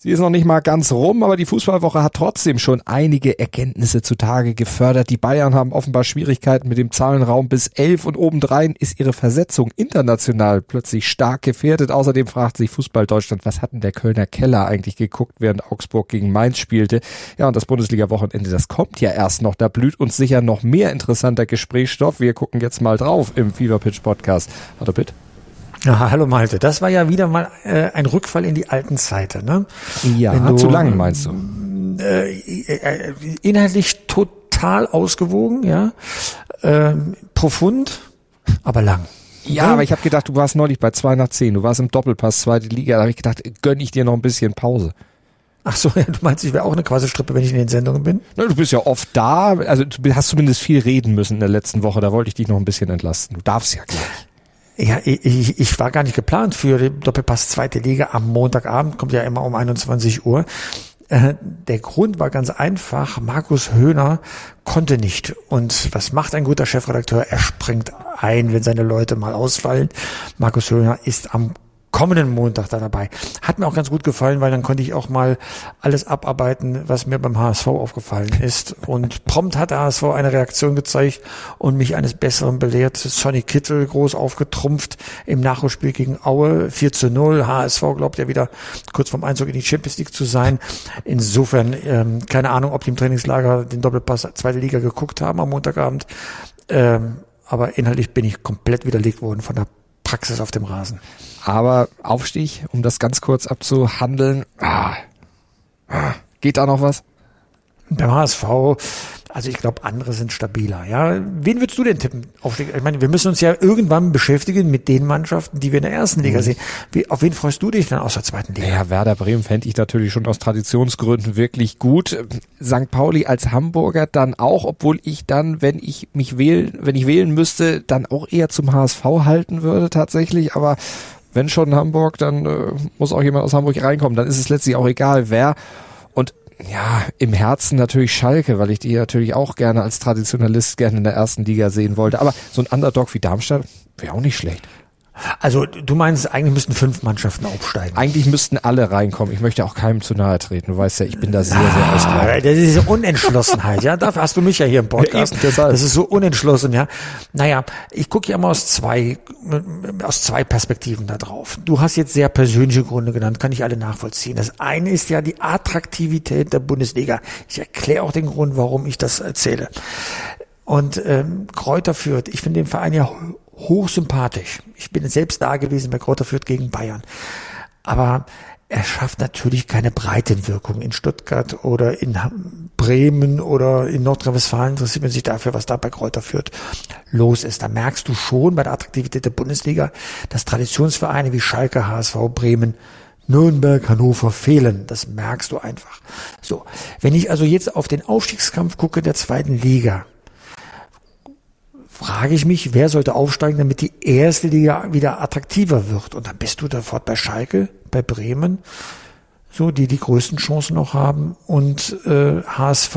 Sie ist noch nicht mal ganz rum, aber die Fußballwoche hat trotzdem schon einige Erkenntnisse zutage gefördert. Die Bayern haben offenbar Schwierigkeiten mit dem Zahlenraum bis elf und obendrein ist ihre Versetzung international plötzlich stark gefährdet. Außerdem fragt sich Fußball Deutschland, was hat denn der Kölner Keller eigentlich geguckt, während Augsburg gegen Mainz spielte? Ja, und das Bundesliga-Wochenende, das kommt ja erst noch. Da blüht uns sicher noch mehr interessanter Gesprächsstoff. Wir gucken jetzt mal drauf im Fever Pitch Podcast. Hallo Pitt. Ja, hallo Malte, das war ja wieder mal äh, ein Rückfall in die alten Zeiten. Ne? Ja, du, zu lang meinst du? Äh, äh, inhaltlich total ausgewogen, ja, äh, profund, aber lang. Ja, aber ich habe gedacht, du warst neulich bei 2 nach 10, du warst im Doppelpass, zweite Liga, da habe ich gedacht, gönn ich dir noch ein bisschen Pause. Ach so, ja, du meinst, ich wäre auch eine Quasi-Strippe, wenn ich in den Sendungen bin? Na, du bist ja oft da, also du hast zumindest viel reden müssen in der letzten Woche, da wollte ich dich noch ein bisschen entlasten. Du darfst ja gleich. Ja, ich, ich war gar nicht geplant für den Doppelpass zweite Liga am Montagabend, kommt ja immer um 21 Uhr. Äh, der Grund war ganz einfach, Markus Höhner konnte nicht. Und was macht ein guter Chefredakteur? Er springt ein, wenn seine Leute mal ausfallen. Markus Höhner ist am kommenden Montag da dabei. Hat mir auch ganz gut gefallen, weil dann konnte ich auch mal alles abarbeiten, was mir beim HSV aufgefallen ist. Und prompt hat der HSV eine Reaktion gezeigt und mich eines Besseren belehrt. Sonny Kittel groß aufgetrumpft im Nachholspiel gegen Aue. 4 zu 0. HSV glaubt ja wieder kurz vorm Einzug in die Champions League zu sein. Insofern, ähm, keine Ahnung, ob die im Trainingslager den Doppelpass zweite Liga geguckt haben am Montagabend. Ähm, aber inhaltlich bin ich komplett widerlegt worden von der Praxis auf dem Rasen. Aber Aufstieg, um das ganz kurz abzuhandeln, ah, ah, geht da noch was? Beim HSV also ich glaube, andere sind stabiler. Ja, wen würdest du denn tippen? Aufstieg? Ich meine, wir müssen uns ja irgendwann beschäftigen mit den Mannschaften, die wir in der ersten Liga mhm. sehen. Wie, auf wen freust du dich dann aus der zweiten Liga? Ja, Werder Bremen fände ich natürlich schon aus Traditionsgründen wirklich gut. St. Pauli als Hamburger dann auch, obwohl ich dann, wenn ich mich wählen, wenn ich wählen müsste, dann auch eher zum HSV halten würde tatsächlich. Aber wenn schon Hamburg, dann äh, muss auch jemand aus Hamburg reinkommen. Dann ist es letztlich auch egal, wer. Ja, im Herzen natürlich Schalke, weil ich die natürlich auch gerne als Traditionalist gerne in der ersten Liga sehen wollte. Aber so ein Underdog wie Darmstadt wäre auch nicht schlecht. Also du meinst, eigentlich müssten fünf Mannschaften aufsteigen. Eigentlich müssten alle reinkommen. Ich möchte auch keinem zu nahe treten. Du weißt ja, ich bin da sehr, sehr ah, ausgelassen. Das ist diese Unentschlossenheit, ja. Dafür hast du mich ja hier im Podcast. Ja, das ist so unentschlossen, ja. Naja, ich gucke ja immer aus zwei, aus zwei Perspektiven da drauf. Du hast jetzt sehr persönliche Gründe genannt, kann ich alle nachvollziehen. Das eine ist ja die Attraktivität der Bundesliga. Ich erkläre auch den Grund, warum ich das erzähle. Und ähm, Kräuter führt, ich finde den Verein ja hochsympathisch. Ich bin selbst da gewesen bei Kräuter Fürth gegen Bayern. Aber er schafft natürlich keine Breitenwirkung. In Stuttgart oder in Bremen oder in Nordrhein-Westfalen interessiert man sich dafür, was da bei Kräuter Fürth los ist. Da merkst du schon bei der Attraktivität der Bundesliga, dass Traditionsvereine wie Schalke, HSV, Bremen Nürnberg, Hannover fehlen. Das merkst du einfach. So. Wenn ich also jetzt auf den Aufstiegskampf gucke der zweiten Liga, frage ich mich, wer sollte aufsteigen, damit die erste Liga wieder attraktiver wird. Und dann bist du sofort bei Schalke, bei Bremen, so die die größten Chancen noch haben und äh, HSV.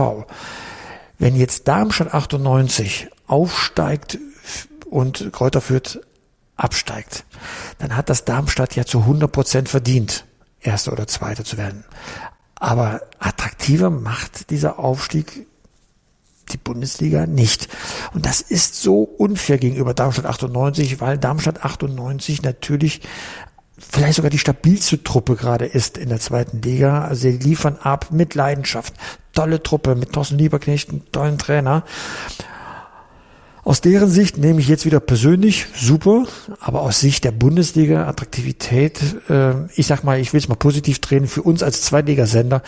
Wenn jetzt Darmstadt 98 aufsteigt und Kräuter Fürth absteigt, dann hat das Darmstadt ja zu 100 Prozent verdient, Erster oder Zweiter zu werden. Aber attraktiver macht dieser Aufstieg die Bundesliga nicht. Und das ist so unfair gegenüber Darmstadt 98, weil Darmstadt 98 natürlich vielleicht sogar die stabilste Truppe gerade ist in der zweiten Liga. Also sie liefern ab mit Leidenschaft. Tolle Truppe mit Thorsten Lieberknecht, einen tollen Trainer. Aus deren Sicht nehme ich jetzt wieder persönlich super, aber aus Sicht der Bundesliga Attraktivität, äh, ich sag mal, ich will es mal positiv drehen, für uns als Zweitligasender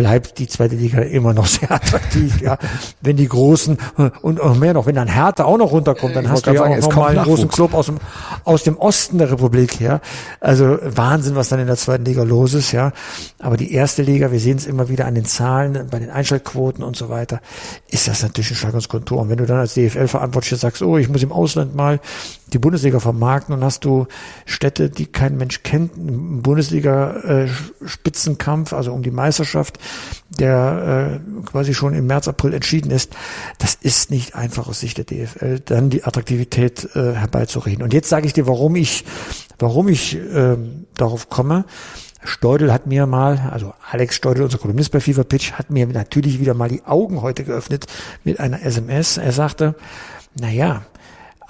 bleibt die zweite Liga immer noch sehr attraktiv. ja, wenn die großen und auch mehr noch, wenn dann Hertha auch noch runterkommt, dann ich hast du ja sagen, auch noch mal einen großen Club aus dem aus dem Osten der Republik her. Also Wahnsinn, was dann in der zweiten Liga los ist, ja. Aber die erste Liga, wir sehen es immer wieder an den Zahlen, bei den Einschaltquoten und so weiter, ist das natürlich ein Schlag ins Kontor. Und wenn du dann als DFL-Verantwortlicher sagst, oh, ich muss im Ausland mal die Bundesliga vermarkten und hast du Städte, die kein Mensch kennt, einen Bundesliga-Spitzenkampf, also um die Meisterschaft, der äh, quasi schon im März, April entschieden ist. Das ist nicht einfach aus Sicht der DFL, dann die Attraktivität äh, herbeizureden. Und jetzt sage ich dir, warum ich, warum ich äh, darauf komme. Steudel hat mir mal, also Alex Steudel, unser Kolumnist bei FIFA Pitch, hat mir natürlich wieder mal die Augen heute geöffnet mit einer SMS. Er sagte, na ja,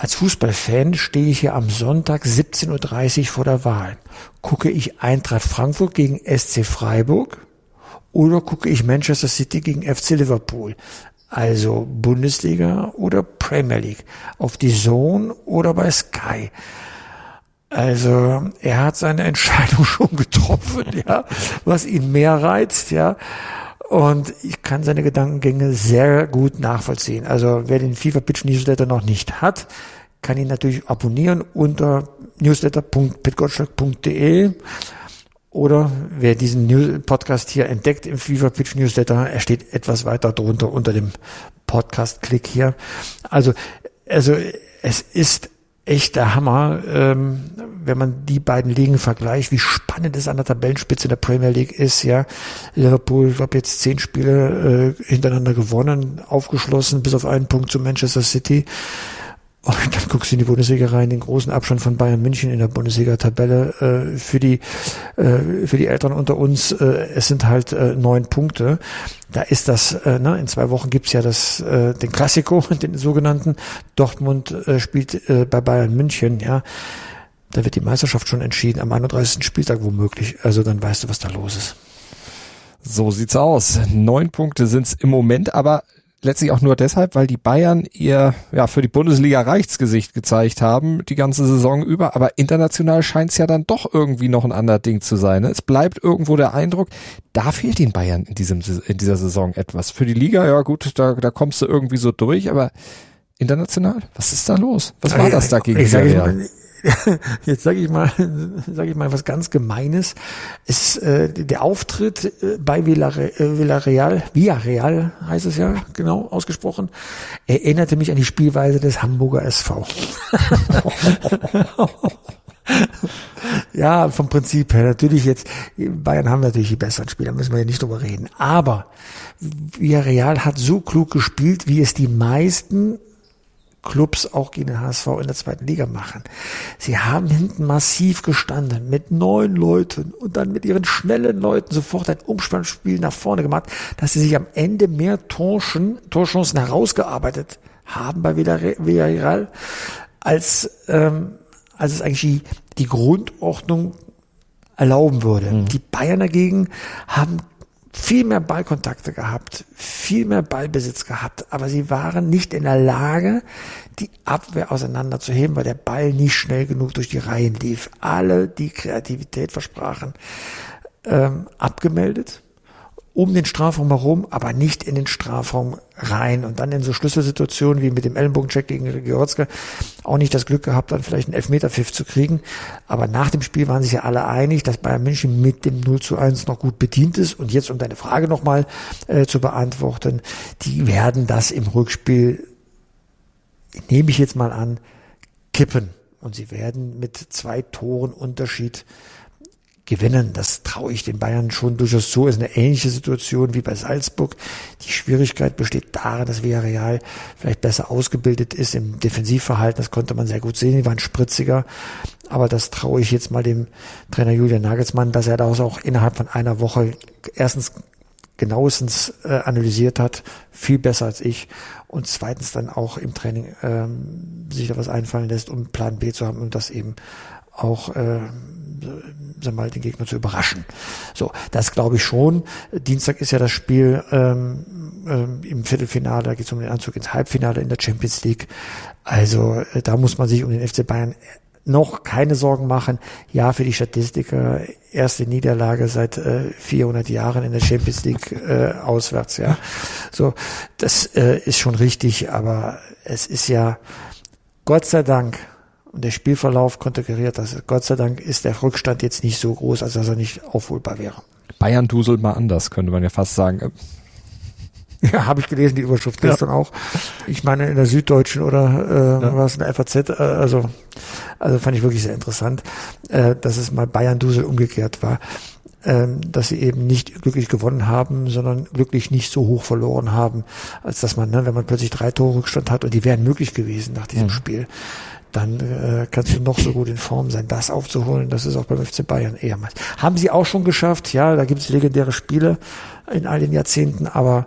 als Fußballfan stehe ich hier am Sonntag 17.30 Uhr vor der Wahl. Gucke ich Eintracht Frankfurt gegen SC Freiburg oder gucke ich Manchester City gegen FC Liverpool? Also Bundesliga oder Premier League? Auf die Zone oder bei Sky? Also er hat seine Entscheidung schon getroffen, ja, was ihn mehr reizt, ja. Und ich kann seine Gedankengänge sehr gut nachvollziehen. Also wer den FIFA Pitch Newsletter noch nicht hat, kann ihn natürlich abonnieren unter newsletter.pitgottschalk.de oder wer diesen News Podcast hier entdeckt im FIFA Pitch Newsletter, er steht etwas weiter drunter unter dem Podcast-Klick hier. Also, also es ist echt der Hammer, ähm, wenn man die beiden Ligen vergleicht, wie spannend es an der Tabellenspitze der Premier League ist. Ja, Liverpool, ich glaube jetzt zehn Spiele äh, hintereinander gewonnen, aufgeschlossen, bis auf einen Punkt zu Manchester City. Und dann guckst du in die Bundesliga rein, den großen Abstand von Bayern München in der Bundesliga-Tabelle. Äh, für die äh, für die Eltern unter uns, äh, es sind halt äh, neun Punkte. Da ist das, äh, ne, in zwei Wochen gibt's ja das äh, den Klassiko, den sogenannten. Dortmund spielt bei Bayern München, ja. Da wird die Meisterschaft schon entschieden, am 31. Spieltag womöglich. Also dann weißt du, was da los ist. So sieht's aus. Neun Punkte sind's im Moment, aber letztlich auch nur deshalb, weil die Bayern ihr ja für die Bundesliga Reichsgesicht gezeigt haben die ganze Saison über, aber international scheint es ja dann doch irgendwie noch ein anderes Ding zu sein. Ne? Es bleibt irgendwo der Eindruck, da fehlt den Bayern in diesem in dieser Saison etwas. Für die Liga, ja gut, da, da kommst du irgendwie so durch, aber international, was ist da los? Was war das da gegen Real? jetzt sage ich mal, sage ich mal was ganz Gemeines. Es, äh, der Auftritt äh, bei Villarreal, äh, Villarreal, heißt es ja genau ausgesprochen, erinnerte mich an die Spielweise des Hamburger SV. ja, vom Prinzip her. Natürlich jetzt, Bayern haben natürlich die besseren Spieler, müssen wir ja nicht drüber reden. Aber Villarreal hat so klug gespielt, wie es die meisten Clubs auch gegen den HSV in der zweiten Liga machen. Sie haben hinten massiv gestanden mit neun Leuten und dann mit ihren schnellen Leuten sofort ein Umspannspiel nach vorne gemacht, dass sie sich am Ende mehr Torschen, Torchancen herausgearbeitet haben bei Villarreal, als, ähm, als es eigentlich die, die Grundordnung erlauben würde. Mhm. Die Bayern dagegen haben viel mehr Ballkontakte gehabt, viel mehr Ballbesitz gehabt, aber sie waren nicht in der Lage, die Abwehr auseinanderzuheben, weil der Ball nicht schnell genug durch die Reihen lief. Alle, die Kreativität versprachen, ähm, abgemeldet um den Strafraum herum, aber nicht in den Strafraum rein. Und dann in so Schlüsselsituationen wie mit dem Ellenbogencheck gegen Georgska auch nicht das Glück gehabt, dann vielleicht einen Elfmeterpfiff zu kriegen. Aber nach dem Spiel waren sich ja alle einig, dass Bayern München mit dem 0 zu 1 noch gut bedient ist. Und jetzt, um deine Frage nochmal äh, zu beantworten, die werden das im Rückspiel, nehme ich jetzt mal an, kippen. Und sie werden mit zwei Toren Unterschied gewinnen. Das traue ich den Bayern schon durchaus so. Es ist eine ähnliche Situation wie bei Salzburg. Die Schwierigkeit besteht darin, dass Villarreal vielleicht besser ausgebildet ist im Defensivverhalten. Das konnte man sehr gut sehen. Die waren spritziger. Aber das traue ich jetzt mal dem Trainer Julian Nagelsmann, dass er das auch innerhalb von einer Woche erstens genauestens äh, analysiert hat, viel besser als ich und zweitens dann auch im Training ähm, sich da was einfallen lässt, um Plan B zu haben und das eben auch äh, sag mal, den Gegner zu überraschen. So, das glaube ich schon. Dienstag ist ja das Spiel ähm, ähm, im Viertelfinale, da geht es um den Anzug ins Halbfinale in der Champions League. Also äh, da muss man sich um den FC Bayern noch keine Sorgen machen. Ja, für die Statistiker erste Niederlage seit äh, 400 Jahren in der Champions League äh, auswärts. Ja, so das äh, ist schon richtig, aber es ist ja Gott sei Dank und der Spielverlauf konterkariert das. Gott sei Dank ist der Rückstand jetzt nicht so groß, als dass er nicht aufholbar wäre. Bayern duselt mal anders, könnte man ja fast sagen. Ja, habe ich gelesen, die Überschrift gestern ja. auch. Ich meine in der Süddeutschen oder äh, ja. was in der FAZ, äh, also, also fand ich wirklich sehr interessant, äh, dass es mal Bayern-Dusel umgekehrt war ähm, dass sie eben nicht glücklich gewonnen haben, sondern glücklich nicht so hoch verloren haben, als dass man, ne, wenn man plötzlich drei Tore Rückstand hat und die wären möglich gewesen nach diesem mhm. Spiel, dann äh, kannst du noch so gut in Form sein, das aufzuholen. Das ist auch beim FC Bayern eher mal. Haben sie auch schon geschafft, ja, da gibt es legendäre Spiele in all den Jahrzehnten, aber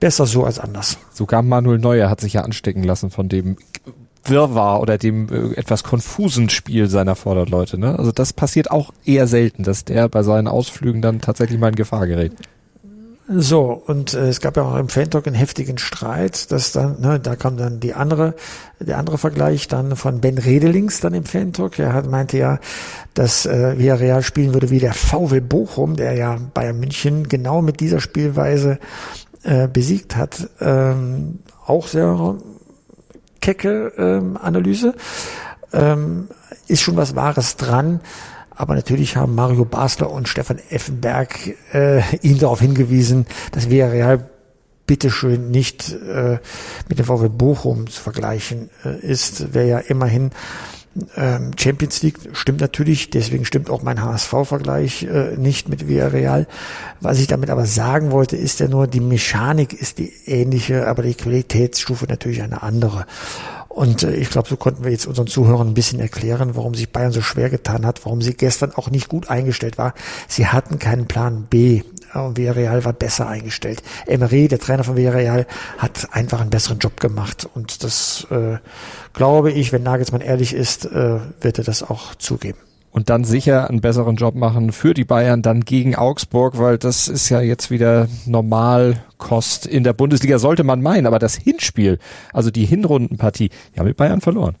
besser so als anders. Sogar Manuel Neuer hat sich ja anstecken lassen von dem Wirrwarr oder dem äh, etwas konfusen Spiel seiner Vorderleute. Ne? Also das passiert auch eher selten, dass der bei seinen Ausflügen dann tatsächlich mal in Gefahr gerät. So, und äh, es gab ja auch im Fan-Talk einen heftigen Streit, dass dann, ne, da kam dann die andere, der andere Vergleich dann von Ben Redelings dann im Fan-Talk. Er hat, meinte ja, dass äh, Villarreal spielen würde wie der VW Bochum, der ja Bayern München genau mit dieser Spielweise äh, besiegt hat. Ähm, auch sehr kecke ähm, Analyse. Ähm, ist schon was Wahres dran. Aber natürlich haben Mario Basler und Stefan Effenberg äh, ihn darauf hingewiesen, dass Villarreal bitteschön nicht äh, mit dem VW Bochum zu vergleichen äh, ist, wer ja immerhin Champions League stimmt natürlich, deswegen stimmt auch mein HSV-Vergleich äh, nicht mit Villarreal. Was ich damit aber sagen wollte, ist ja nur, die Mechanik ist die ähnliche, aber die Qualitätsstufe natürlich eine andere. Und äh, ich glaube, so konnten wir jetzt unseren Zuhörern ein bisschen erklären, warum sich Bayern so schwer getan hat, warum sie gestern auch nicht gut eingestellt war. Sie hatten keinen Plan B. Und Villarreal war besser eingestellt. Emery, der Trainer von Villarreal, hat einfach einen besseren Job gemacht. Und das äh, glaube ich, wenn Nagelsmann ehrlich ist, äh, wird er das auch zugeben und dann sicher einen besseren Job machen für die Bayern dann gegen Augsburg, weil das ist ja jetzt wieder Normalkost in der Bundesliga, sollte man meinen. Aber das Hinspiel, also die Hinrundenpartie, ja mit Bayern verloren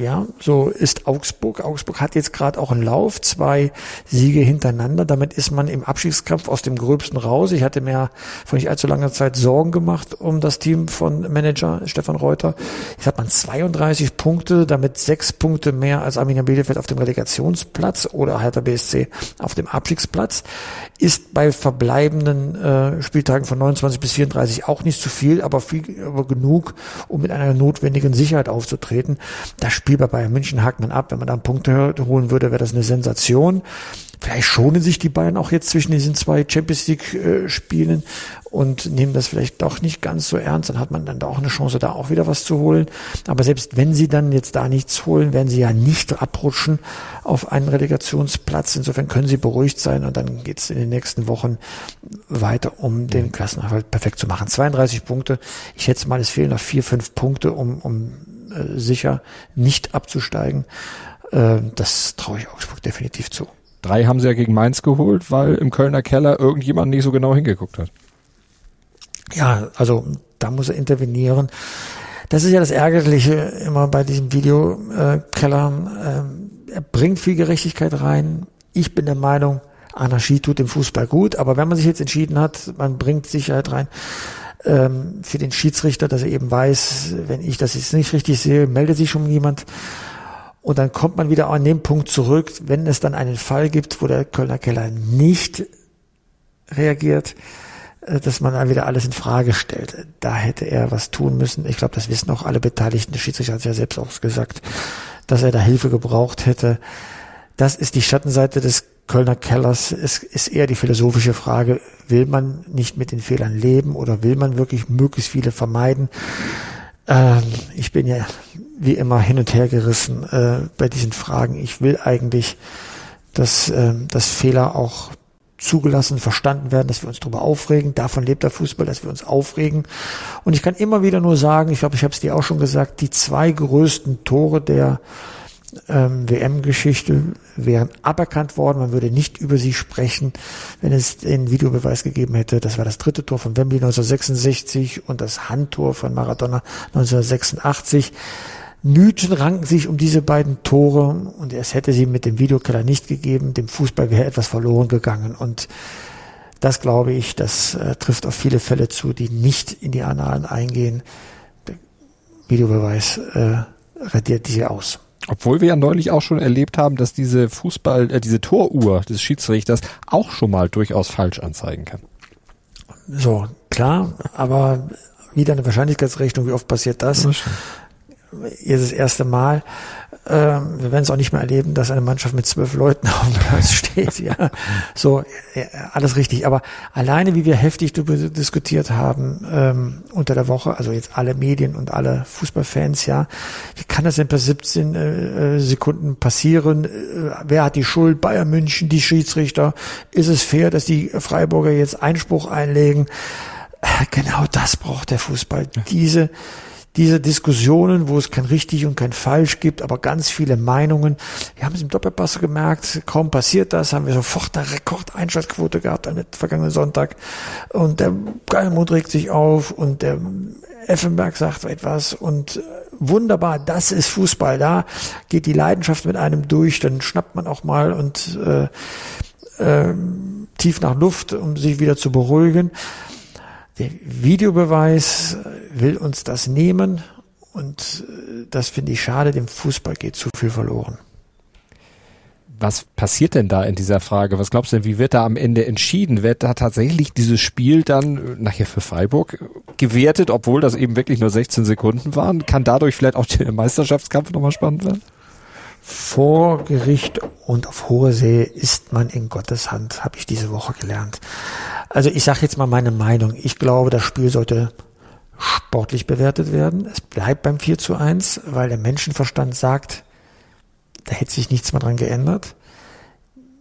ja, so ist Augsburg. Augsburg hat jetzt gerade auch einen Lauf, zwei Siege hintereinander. Damit ist man im Abstiegskampf aus dem Gröbsten raus. Ich hatte mir vor nicht allzu langer Zeit Sorgen gemacht um das Team von Manager Stefan Reuter. Jetzt hat man 32 Punkte, damit sechs Punkte mehr als Arminia Bielefeld auf dem Relegationsplatz oder Hertha BSC auf dem Abstiegsplatz. Ist bei verbleibenden äh, Spieltagen von 29 bis 34 auch nicht zu viel, aber viel, aber genug, um mit einer notwendigen Sicherheit aufzutreten. Das Spiel bei Bayern München hakt man ab. Wenn man da Punkte holen würde, wäre das eine Sensation. Vielleicht schonen sich die Bayern auch jetzt zwischen diesen zwei Champions League äh, Spielen und nehmen das vielleicht doch nicht ganz so ernst. Dann hat man dann auch eine Chance, da auch wieder was zu holen. Aber selbst wenn sie dann jetzt da nichts holen, werden sie ja nicht abrutschen auf einen Relegationsplatz. Insofern können sie beruhigt sein und dann geht es in den nächsten Wochen weiter, um den mhm. Klassenerhalt perfekt zu machen. 32 Punkte. Ich schätze mal, es fehlen noch vier, fünf Punkte, um, um äh, sicher nicht abzusteigen. Äh, das traue ich Augsburg definitiv zu. Drei haben sie ja gegen Mainz geholt, weil im Kölner Keller irgendjemand nicht so genau hingeguckt hat. Ja, also da muss er intervenieren. Das ist ja das Ärgerliche immer bei diesem Videokeller. Äh, er bringt viel Gerechtigkeit rein. Ich bin der Meinung, Anarchie tut dem Fußball gut, aber wenn man sich jetzt entschieden hat, man bringt Sicherheit rein, ähm, für den Schiedsrichter, dass er eben weiß, wenn ich das jetzt nicht richtig sehe, meldet sich schon jemand. Und dann kommt man wieder an den Punkt zurück, wenn es dann einen Fall gibt, wo der Kölner Keller nicht reagiert, äh, dass man dann wieder alles in Frage stellt. Da hätte er was tun müssen. Ich glaube, das wissen auch alle Beteiligten. Der Schiedsrichter hat es ja selbst auch gesagt, dass er da Hilfe gebraucht hätte. Das ist die Schattenseite des Kölner Kellers. Es ist eher die philosophische Frage, will man nicht mit den Fehlern leben oder will man wirklich möglichst viele vermeiden? Ähm, ich bin ja wie immer hin und her gerissen äh, bei diesen Fragen. Ich will eigentlich, dass, äh, dass Fehler auch zugelassen, verstanden werden, dass wir uns darüber aufregen. Davon lebt der Fußball, dass wir uns aufregen. Und ich kann immer wieder nur sagen, ich glaube, ich habe es dir auch schon gesagt, die zwei größten Tore der ähm, WM-Geschichte wären aberkannt worden. Man würde nicht über sie sprechen, wenn es den Videobeweis gegeben hätte. Das war das dritte Tor von Wembley 1966 und das Handtor von Maradona 1986. Mythen ranken sich um diese beiden Tore und es hätte sie mit dem Videokeller nicht gegeben. Dem Fußball wäre etwas verloren gegangen und das glaube ich, das äh, trifft auf viele Fälle zu, die nicht in die Annalen eingehen. Der Videobeweis äh, radiert diese aus. Obwohl wir ja neulich auch schon erlebt haben, dass diese Fußball, äh, diese Toruhr des Schiedsrichters auch schon mal durchaus falsch anzeigen kann. So, klar, aber wieder eine Wahrscheinlichkeitsrechnung, wie oft passiert das? Jetzt das erste Mal. Ähm, wir werden es auch nicht mehr erleben, dass eine Mannschaft mit zwölf Leuten auf dem Platz steht. Ja, so ja, alles richtig. Aber alleine, wie wir heftig darüber diskutiert haben ähm, unter der Woche, also jetzt alle Medien und alle Fußballfans, ja, wie kann das denn per 17 äh, Sekunden passieren? Äh, wer hat die Schuld? Bayern München, die Schiedsrichter. Ist es fair, dass die Freiburger jetzt Einspruch einlegen? Äh, genau das braucht der Fußball. Diese diese Diskussionen, wo es kein richtig und kein falsch gibt, aber ganz viele Meinungen. Wir haben es im Doppelpass gemerkt, kaum passiert das, haben wir sofort eine Rekordeinschaltquote gehabt am vergangenen Sonntag. Und der Geilmund regt sich auf und der Effenberg sagt etwas und äh, wunderbar, das ist Fußball. Da geht die Leidenschaft mit einem durch, dann schnappt man auch mal und äh, äh, tief nach Luft, um sich wieder zu beruhigen. Der Videobeweis will uns das nehmen und äh, das finde ich schade. Dem Fußball geht zu viel verloren. Was passiert denn da in dieser Frage? Was glaubst du denn, wie wird da am Ende entschieden? Wird da tatsächlich dieses Spiel dann äh, nachher für Freiburg gewertet, obwohl das eben wirklich nur 16 Sekunden waren? Kann dadurch vielleicht auch der Meisterschaftskampf nochmal spannend werden? Vor Gericht und auf hoher See ist man in Gottes Hand, habe ich diese Woche gelernt. Also ich sage jetzt mal meine Meinung. Ich glaube, das Spiel sollte sportlich bewertet werden. Es bleibt beim 4 zu 1, weil der Menschenverstand sagt, da hätte sich nichts mehr dran geändert.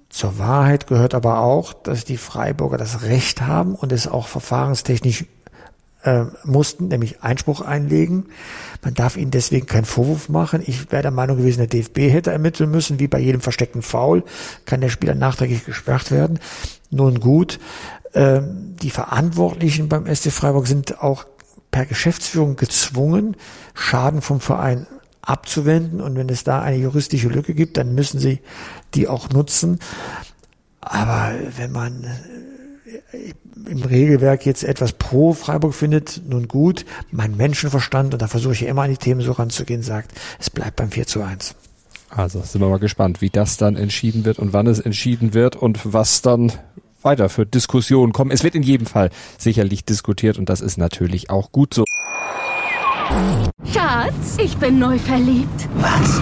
Zur Wahrheit gehört aber auch, dass die Freiburger das Recht haben und es auch verfahrenstechnisch äh, mussten, nämlich Einspruch einlegen. Man darf ihnen deswegen keinen Vorwurf machen. Ich wäre der Meinung gewesen, der DFB hätte ermitteln müssen, wie bei jedem versteckten Foul kann der Spieler nachträglich gesperrt werden. Nun gut, äh, die Verantwortlichen beim SC Freiburg sind auch per Geschäftsführung gezwungen, Schaden vom Verein abzuwenden. Und wenn es da eine juristische Lücke gibt, dann müssen sie die auch nutzen. Aber wenn man im Regelwerk jetzt etwas pro Freiburg findet, nun gut, mein Menschenverstand, und da versuche ich ja immer an die Themen so ranzugehen, sagt, es bleibt beim 4 zu 1. Also sind wir mal gespannt, wie das dann entschieden wird und wann es entschieden wird und was dann weiter für Diskussionen kommen. Es wird in jedem Fall sicherlich diskutiert und das ist natürlich auch gut so. Schatz, ich bin neu verliebt. Was?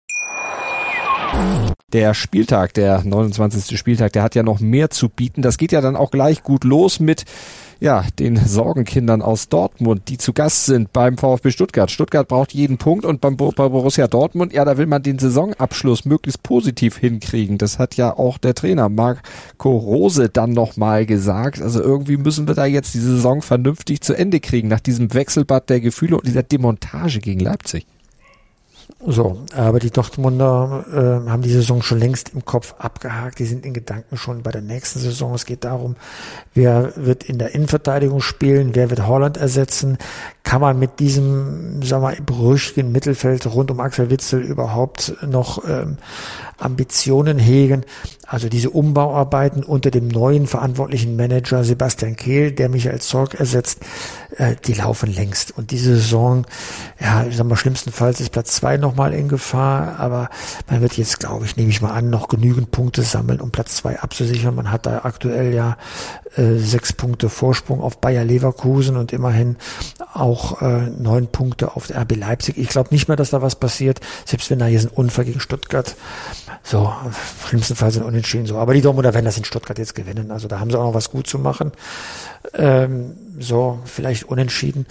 Der Spieltag, der 29. Spieltag, der hat ja noch mehr zu bieten. Das geht ja dann auch gleich gut los mit ja, den Sorgenkindern aus Dortmund, die zu Gast sind beim VfB Stuttgart. Stuttgart braucht jeden Punkt und beim bei Borussia Dortmund, ja, da will man den Saisonabschluss möglichst positiv hinkriegen. Das hat ja auch der Trainer Marco Rose dann nochmal gesagt. Also irgendwie müssen wir da jetzt die Saison vernünftig zu Ende kriegen nach diesem Wechselbad der Gefühle und dieser Demontage gegen Leipzig. So, aber die Dortmunder äh, haben die Saison schon längst im Kopf abgehakt. Die sind in Gedanken schon bei der nächsten Saison. Es geht darum, wer wird in der Innenverteidigung spielen, wer wird Holland ersetzen. Kann man mit diesem, sagen wir, brüchigen Mittelfeld rund um Axel Witzel überhaupt noch ähm, Ambitionen hegen? Also diese Umbauarbeiten unter dem neuen verantwortlichen Manager Sebastian Kehl, der Michael Zorg ersetzt, äh, die laufen längst. Und diese Saison, ja, ich sag mal, schlimmstenfalls ist Platz zwei nochmal in Gefahr, aber man wird jetzt, glaube ich, nehme ich mal an, noch genügend Punkte sammeln, um Platz zwei abzusichern. Man hat da aktuell ja äh, sechs Punkte Vorsprung auf Bayer Leverkusen und immerhin auch äh, neun Punkte auf RB Leipzig. Ich glaube nicht mehr, dass da was passiert, selbst wenn da jetzt ein Unfall gegen Stuttgart, so, schlimmstenfalls sind unentschieden so. Aber die Dortmunder werden das in Stuttgart jetzt gewinnen. Also da haben sie auch noch was gut zu machen. Ähm, so, vielleicht unentschieden.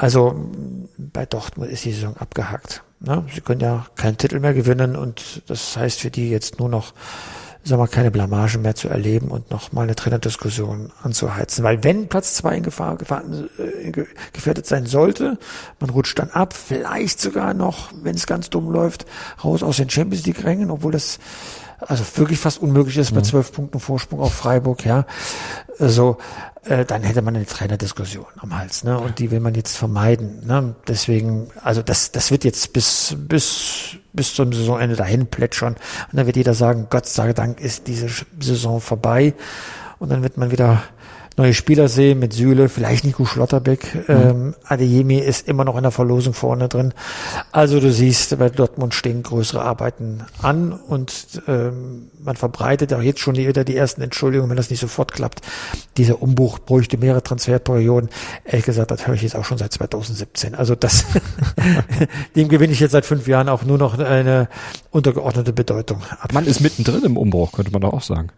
Also bei Dortmund ist die Saison abgehakt. Ne? Sie können ja keinen Titel mehr gewinnen und das heißt für die jetzt nur noch sagen wir, keine Blamage mehr zu erleben und noch mal eine Trainerdiskussion anzuheizen. Weil wenn Platz zwei in Gefahr, Gefahr äh, gefährdet sein sollte, man rutscht dann ab, vielleicht sogar noch, wenn es ganz dumm läuft, raus aus den Champions League Rängen, obwohl das also wirklich fast unmöglich ist bei mhm. zwölf Punkten Vorsprung auf Freiburg, ja. So, äh, dann hätte man eine Trainerdiskussion am Hals, ne? Und die will man jetzt vermeiden. Ne? Deswegen, also das, das wird jetzt bis bis bis zum Saisonende dahin plätschern. Und dann wird jeder sagen, Gott sei Dank ist diese Saison vorbei. Und dann wird man wieder neue Spieler sehen mit Süle, vielleicht Nico Schlotterbeck. Mhm. Ähm, Adeyemi ist immer noch in der Verlosung vorne drin. Also du siehst, bei Dortmund stehen größere Arbeiten an und ähm, man verbreitet auch jetzt schon wieder die ersten Entschuldigungen, wenn das nicht sofort klappt. Dieser Umbruch bräuchte mehrere Transferperioden. Ehrlich gesagt, das höre ich jetzt auch schon seit 2017. Also das, dem gewinne ich jetzt seit fünf Jahren auch nur noch eine untergeordnete Bedeutung ab. Man ist mittendrin im Umbruch, könnte man doch auch sagen.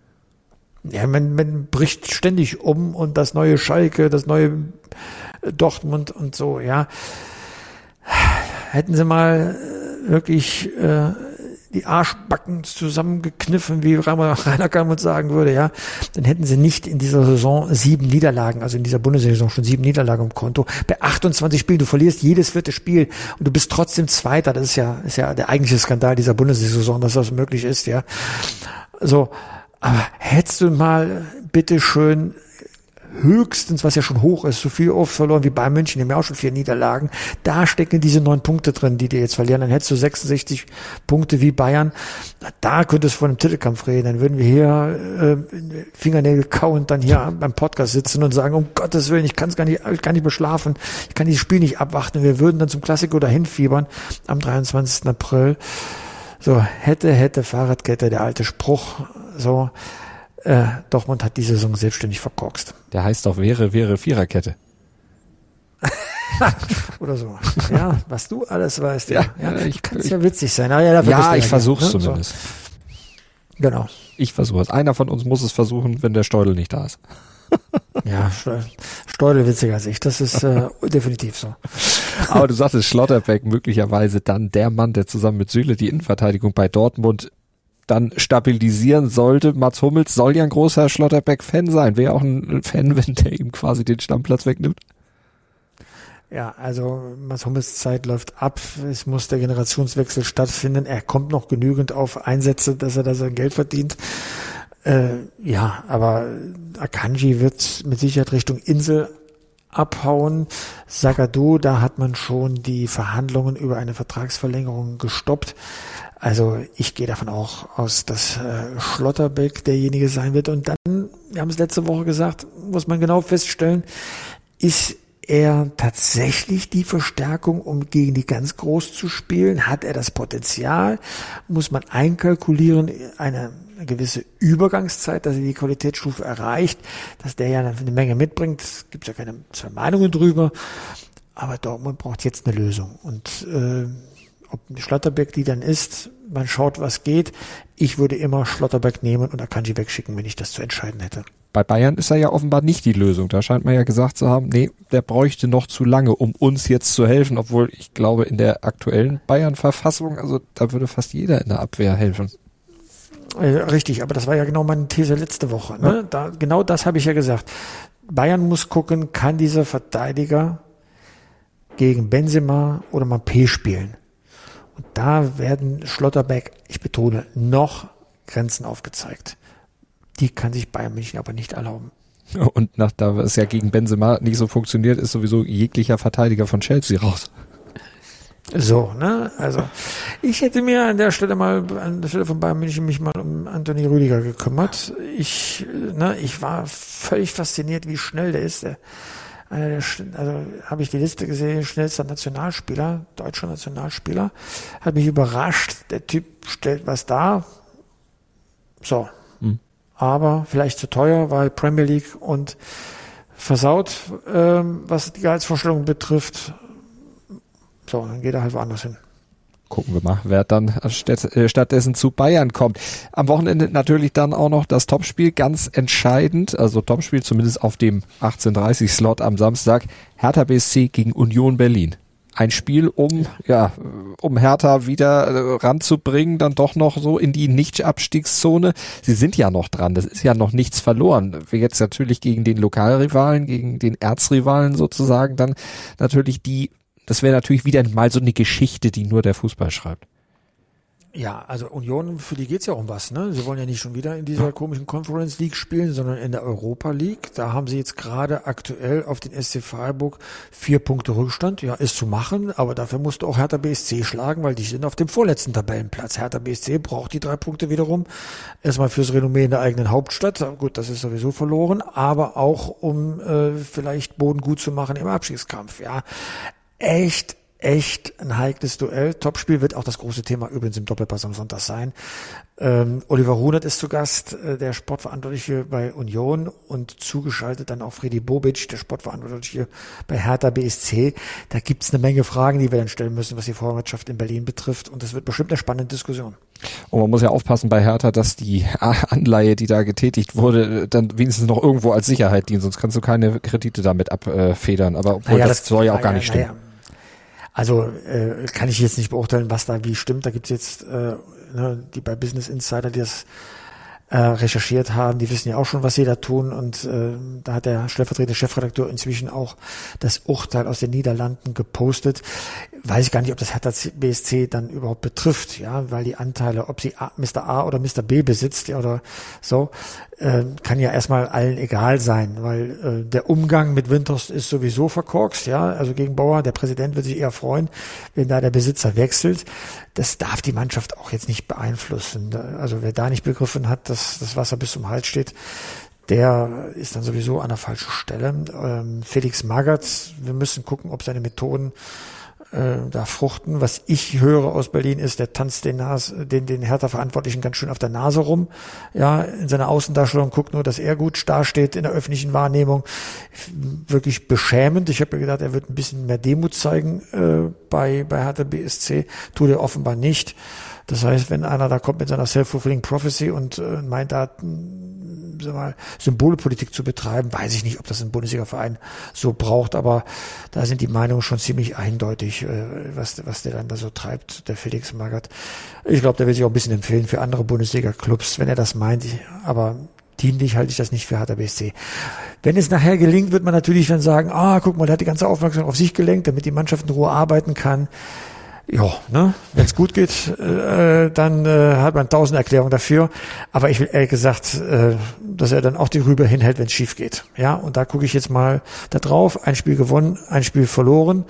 Ja, man, man bricht ständig um und das neue Schalke, das neue Dortmund und so, ja. Hätten sie mal äh, wirklich äh, die Arschbacken zusammengekniffen, wie Rainer Kalmund sagen würde, ja, dann hätten sie nicht in dieser Saison sieben Niederlagen, also in dieser Bundessaison schon sieben Niederlagen im Konto. Bei 28 Spielen, du verlierst jedes vierte Spiel und du bist trotzdem Zweiter. Das ist ja, ist ja der eigentliche Skandal dieser Bundessaison, dass das möglich ist, ja. So, aber hättest du mal bitte schön höchstens, was ja schon hoch ist, so viel oft verloren wie Bayern München, die haben ja auch schon vier Niederlagen. Da stecken diese neun Punkte drin, die die jetzt verlieren. Dann hättest du 66 Punkte wie Bayern. Da könntest du von einem Titelkampf reden. Dann würden wir hier äh, Fingernägel kauen, dann hier beim Podcast sitzen und sagen, um Gottes Willen, ich kann es gar nicht, ich kann nicht beschlafen, ich kann dieses Spiel nicht abwarten. Wir würden dann zum Klassiker dahin fiebern am 23. April. So, hätte, hätte, Fahrradkette, der alte Spruch so, äh, Dortmund hat die Saison selbstständig verkorkst. Der heißt doch wäre, wäre Viererkette. Oder so. Ja, was du alles weißt. Ja, ja, ja ich kann es ja witzig sein. Aber ja, ja ich versuche es ne? zumindest. So. Genau. Ich versuche es. Einer von uns muss es versuchen, wenn der Steudel nicht da ist. ja, Steudel witziger als ich. Das ist äh, definitiv so. Aber du sagtest Schlotterbeck möglicherweise dann der Mann, der zusammen mit Süle die Innenverteidigung bei Dortmund dann stabilisieren sollte. Mats Hummels soll ja ein großer Schlotterbeck-Fan sein. Wäre auch ein Fan, wenn der ihm quasi den Stammplatz wegnimmt. Ja, also Mats Hummels Zeit läuft ab. Es muss der Generationswechsel stattfinden. Er kommt noch genügend auf Einsätze, dass er da sein Geld verdient. Äh, ja, aber Akanji wird mit Sicherheit Richtung Insel abhauen. Sagadu, da hat man schon die Verhandlungen über eine Vertragsverlängerung gestoppt. Also ich gehe davon auch aus, dass äh, Schlotterbeck derjenige sein wird. Und dann, wir haben es letzte Woche gesagt, muss man genau feststellen, ist er tatsächlich die Verstärkung, um gegen die ganz groß zu spielen? Hat er das Potenzial? Muss man einkalkulieren, eine, gewisse Übergangszeit, dass er die Qualitätsstufe erreicht, dass der ja eine Menge mitbringt. Gibt ja keine zwei Meinungen drüber. Aber Dortmund braucht jetzt eine Lösung. Und äh, ob Schlotterbeck die dann ist, man schaut, was geht. Ich würde immer Schlotterbeck nehmen und Akanji wegschicken, wenn ich das zu entscheiden hätte. Bei Bayern ist er ja offenbar nicht die Lösung. Da scheint man ja gesagt zu haben, nee, der bräuchte noch zu lange, um uns jetzt zu helfen, obwohl ich glaube, in der aktuellen Bayern-Verfassung, also da würde fast jeder in der Abwehr helfen. Äh, richtig, aber das war ja genau meine These letzte Woche. Ne? Ja. Da, genau das habe ich ja gesagt. Bayern muss gucken, kann dieser Verteidiger gegen Benzema oder Mappé spielen. Und da werden Schlotterbeck, ich betone, noch Grenzen aufgezeigt. Die kann sich Bayern München aber nicht erlauben. Und nach, da es ja gegen Benzema nicht so funktioniert, ist sowieso jeglicher Verteidiger von Chelsea raus. So, ne? Also, ich hätte mir an der Stelle mal, an der Stelle von Bayern München mich mal um Anthony Rüdiger gekümmert. Ich, ne, ich war völlig fasziniert, wie schnell der ist. Der also habe ich die Liste gesehen, schnellster Nationalspieler, deutscher Nationalspieler, hat mich überrascht. Der Typ stellt was dar. So. Hm. Aber vielleicht zu teuer, weil Premier League und versaut, ähm, was die Gehaltsvorstellung betrifft. So, dann geht er halt woanders hin. Gucken wir mal, wer dann äh, stattdessen zu Bayern kommt. Am Wochenende natürlich dann auch noch das Topspiel, ganz entscheidend, also Topspiel zumindest auf dem 18.30 Slot am Samstag, Hertha BSC gegen Union Berlin. ein Spiel, um ja, um Hertha wieder äh, ranzubringen, dann doch noch so in die Nicht-Abstiegszone. Sie sind ja noch dran, das ist ja noch nichts verloren. Jetzt natürlich gegen den Lokalrivalen, gegen den Erzrivalen sozusagen, dann natürlich die, das wäre natürlich wieder mal so eine Geschichte, die nur der Fußball schreibt. Ja, also Union, für die geht's ja um was. Ne? Sie wollen ja nicht schon wieder in dieser komischen Conference League spielen, sondern in der Europa League. Da haben sie jetzt gerade aktuell auf den SC Freiburg vier Punkte Rückstand. Ja, ist zu machen, aber dafür musst du auch Hertha BSC schlagen, weil die sind auf dem vorletzten Tabellenplatz. Hertha BSC braucht die drei Punkte wiederum. Erstmal fürs Renommee in der eigenen Hauptstadt. Gut, das ist sowieso verloren, aber auch um äh, vielleicht Boden gut zu machen im Abschiedskampf. Ja, echt echt ein heikles Duell. Topspiel wird auch das große Thema übrigens im Doppelpass am Sonntag sein. Ähm, Oliver Runert ist zu Gast, äh, der Sportverantwortliche bei Union und zugeschaltet dann auch Freddy Bobic, der Sportverantwortliche bei Hertha BSC. Da gibt's eine Menge Fragen, die wir dann stellen müssen, was die Vorwärtschaft in Berlin betrifft. Und das wird bestimmt eine spannende Diskussion. Und man muss ja aufpassen bei Hertha, dass die Anleihe, die da getätigt wurde, dann wenigstens noch irgendwo als Sicherheit dient, sonst kannst du keine Kredite damit abfedern. Aber obwohl naja, das, das soll ja auch gar nicht stimmen. naja. Also äh, kann ich jetzt nicht beurteilen, was da wie stimmt. Da gibt's jetzt äh, ne, die bei Business Insider, die das äh, recherchiert haben, die wissen ja auch schon, was sie da tun. Und äh, da hat der stellvertretende Chefredakteur inzwischen auch das Urteil aus den Niederlanden gepostet. Weiß ich gar nicht, ob das Hertha BSC dann überhaupt betrifft, ja, weil die Anteile, ob sie Mr. A oder Mr. B besitzt ja, oder so, äh, kann ja erstmal allen egal sein, weil äh, der Umgang mit Winters ist sowieso verkorkst, ja, also gegen Bauer, der Präsident wird sich eher freuen, wenn da der Besitzer wechselt. Das darf die Mannschaft auch jetzt nicht beeinflussen. Also wer da nicht begriffen hat, dass das Wasser bis zum Hals steht, der ist dann sowieso an der falschen Stelle. Ähm, Felix Magath, wir müssen gucken, ob seine Methoden äh, da fruchten. Was ich höre aus Berlin ist, der tanzt den, Nas, den, den Hertha-Verantwortlichen ganz schön auf der Nase rum. Ja, in seiner Außendarstellung guckt nur, dass er gut dasteht in der öffentlichen Wahrnehmung. Wirklich beschämend. Ich habe mir gedacht, er wird ein bisschen mehr Demut zeigen äh, bei, bei Hertha BSC. Tut er offenbar nicht. Das heißt, wenn einer da kommt mit seiner Self-Fulfilling Prophecy und äh, meint, da sag mal, Symbolpolitik zu betreiben, weiß ich nicht, ob das ein Bundesliga-Verein so braucht, aber da sind die Meinungen schon ziemlich eindeutig, äh, was, was der dann da so treibt, der Felix Magath. Ich glaube, der will sich auch ein bisschen empfehlen für andere Bundesliga-Clubs, wenn er das meint, aber dienlich halte ich das nicht für Hertha. Wenn es nachher gelingt, wird man natürlich dann sagen, ah, guck mal, der hat die ganze Aufmerksamkeit auf sich gelenkt, damit die Mannschaft in Ruhe arbeiten kann ja, ne, wenn es gut geht, äh, dann äh, hat man tausend Erklärungen dafür. Aber ich will ehrlich gesagt, äh, dass er dann auch die Rübe hinhält, wenn es schief geht. Ja, und da gucke ich jetzt mal da drauf. Ein Spiel gewonnen, ein Spiel verloren.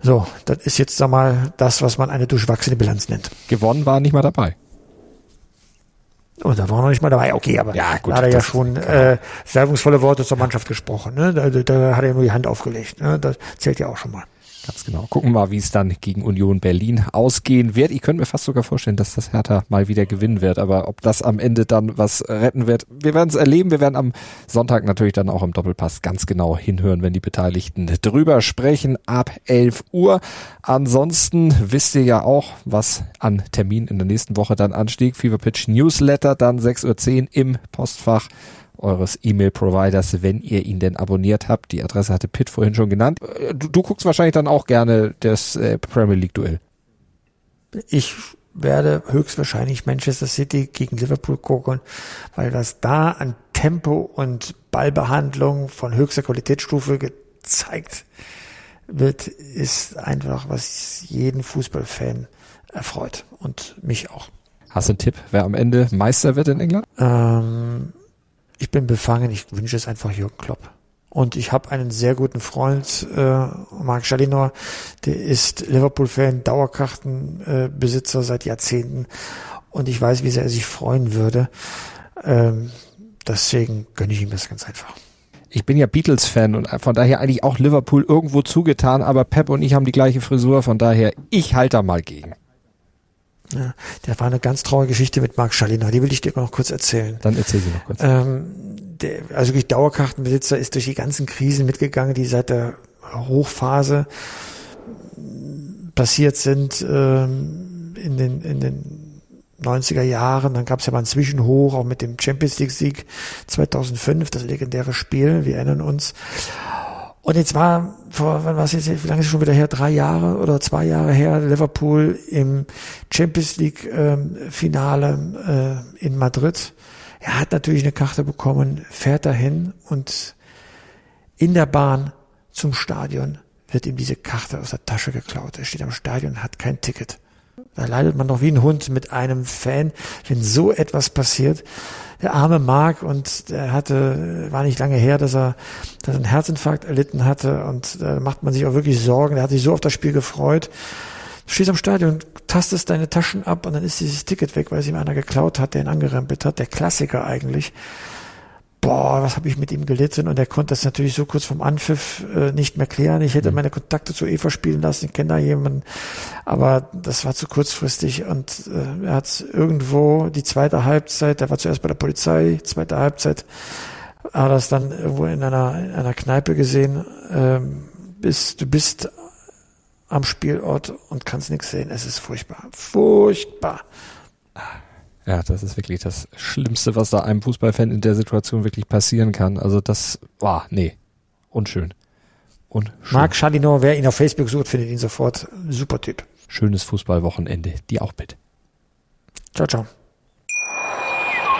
So, das ist jetzt sag mal das, was man eine durchwachsene Bilanz nennt. Gewonnen war nicht mal dabei. Und oh, da war noch nicht mal dabei. Okay, aber ja, gut, da hat er ja schon äh, salbungsvolle Worte zur Mannschaft gesprochen. Ne? Da, da hat er nur die Hand aufgelegt. Ne? Das zählt ja auch schon mal. Ganz genau. Gucken wir mal, wie es dann gegen Union Berlin ausgehen wird. Ich könnte mir fast sogar vorstellen, dass das Hertha mal wieder gewinnen wird. Aber ob das am Ende dann was retten wird, wir werden es erleben. Wir werden am Sonntag natürlich dann auch im Doppelpass ganz genau hinhören, wenn die Beteiligten drüber sprechen, ab 11 Uhr. Ansonsten wisst ihr ja auch, was an Termin in der nächsten Woche dann anstieg. Fever Pitch Newsletter dann 6.10 Uhr im Postfach eures E-Mail-Providers, wenn ihr ihn denn abonniert habt. Die Adresse hatte Pitt vorhin schon genannt. Äh, du, du guckst wahrscheinlich dann auch gerne das äh, Premier League-Duell. Ich werde höchstwahrscheinlich Manchester City gegen Liverpool gucken, weil das da an Tempo und Ballbehandlung von höchster Qualitätsstufe gezeigt wird, ist einfach, was jeden Fußballfan erfreut und mich auch. Hast du einen Tipp, wer am Ende Meister wird in England? Ähm, ich bin befangen, ich wünsche es einfach Jürgen Klopp. Und ich habe einen sehr guten Freund, äh, Marc Schalinor, der ist Liverpool-Fan, Dauerkartenbesitzer äh, seit Jahrzehnten. Und ich weiß, wie sehr er sich freuen würde. Ähm, deswegen gönne ich ihm das ganz einfach. Ich bin ja Beatles-Fan und von daher eigentlich auch Liverpool irgendwo zugetan, aber Pep und ich haben die gleiche Frisur, von daher ich halte da mal gegen. Ja, der war eine ganz traurige Geschichte mit Marc Schalina, die will ich dir noch kurz erzählen. Dann erzähl sie noch kurz. Ähm, der, also wirklich Dauerkartenbesitzer ist durch die ganzen Krisen mitgegangen, die seit der Hochphase passiert sind ähm, in den in den 90er Jahren. Dann gab es ja mal einen Zwischenhoch, auch mit dem Champions League Sieg 2005, das legendäre Spiel, wir erinnern uns. Und jetzt war vor, wann war es jetzt, wie lange ist es schon wieder her? Drei Jahre oder zwei Jahre her, Liverpool im Champions League ähm, Finale äh, in Madrid. Er hat natürlich eine Karte bekommen, fährt dahin und in der Bahn zum Stadion wird ihm diese Karte aus der Tasche geklaut. Er steht am Stadion, hat kein Ticket. Da leidet man doch wie ein Hund mit einem Fan, wenn so etwas passiert. Der arme Mark und er hatte, war nicht lange her, dass er, dass er einen Herzinfarkt erlitten hatte und da macht man sich auch wirklich Sorgen. Er hat sich so auf das Spiel gefreut. Du stehst am Stadion, tastest deine Taschen ab und dann ist dieses Ticket weg, weil es ihm einer geklaut hat, der ihn angerempelt hat. Der Klassiker eigentlich boah, was habe ich mit ihm gelitten und er konnte das natürlich so kurz vom Anpfiff äh, nicht mehr klären. Ich hätte mhm. meine Kontakte zu Eva spielen lassen, ich kenne da jemanden, aber das war zu kurzfristig und äh, er hat irgendwo die zweite Halbzeit, der war zuerst bei der Polizei, zweite Halbzeit, hat das dann irgendwo in einer, in einer Kneipe gesehen, ähm, bist, du bist am Spielort und kannst nichts sehen. Es ist furchtbar. Furchtbar. Ja, das ist wirklich das Schlimmste, was da einem Fußballfan in der Situation wirklich passieren kann. Also das war, nee, unschön. Unschön. Marc Chardinot, wer ihn auf Facebook sucht, findet ihn sofort. Super Typ. Schönes Fußballwochenende. Die auch mit. Ciao, ciao.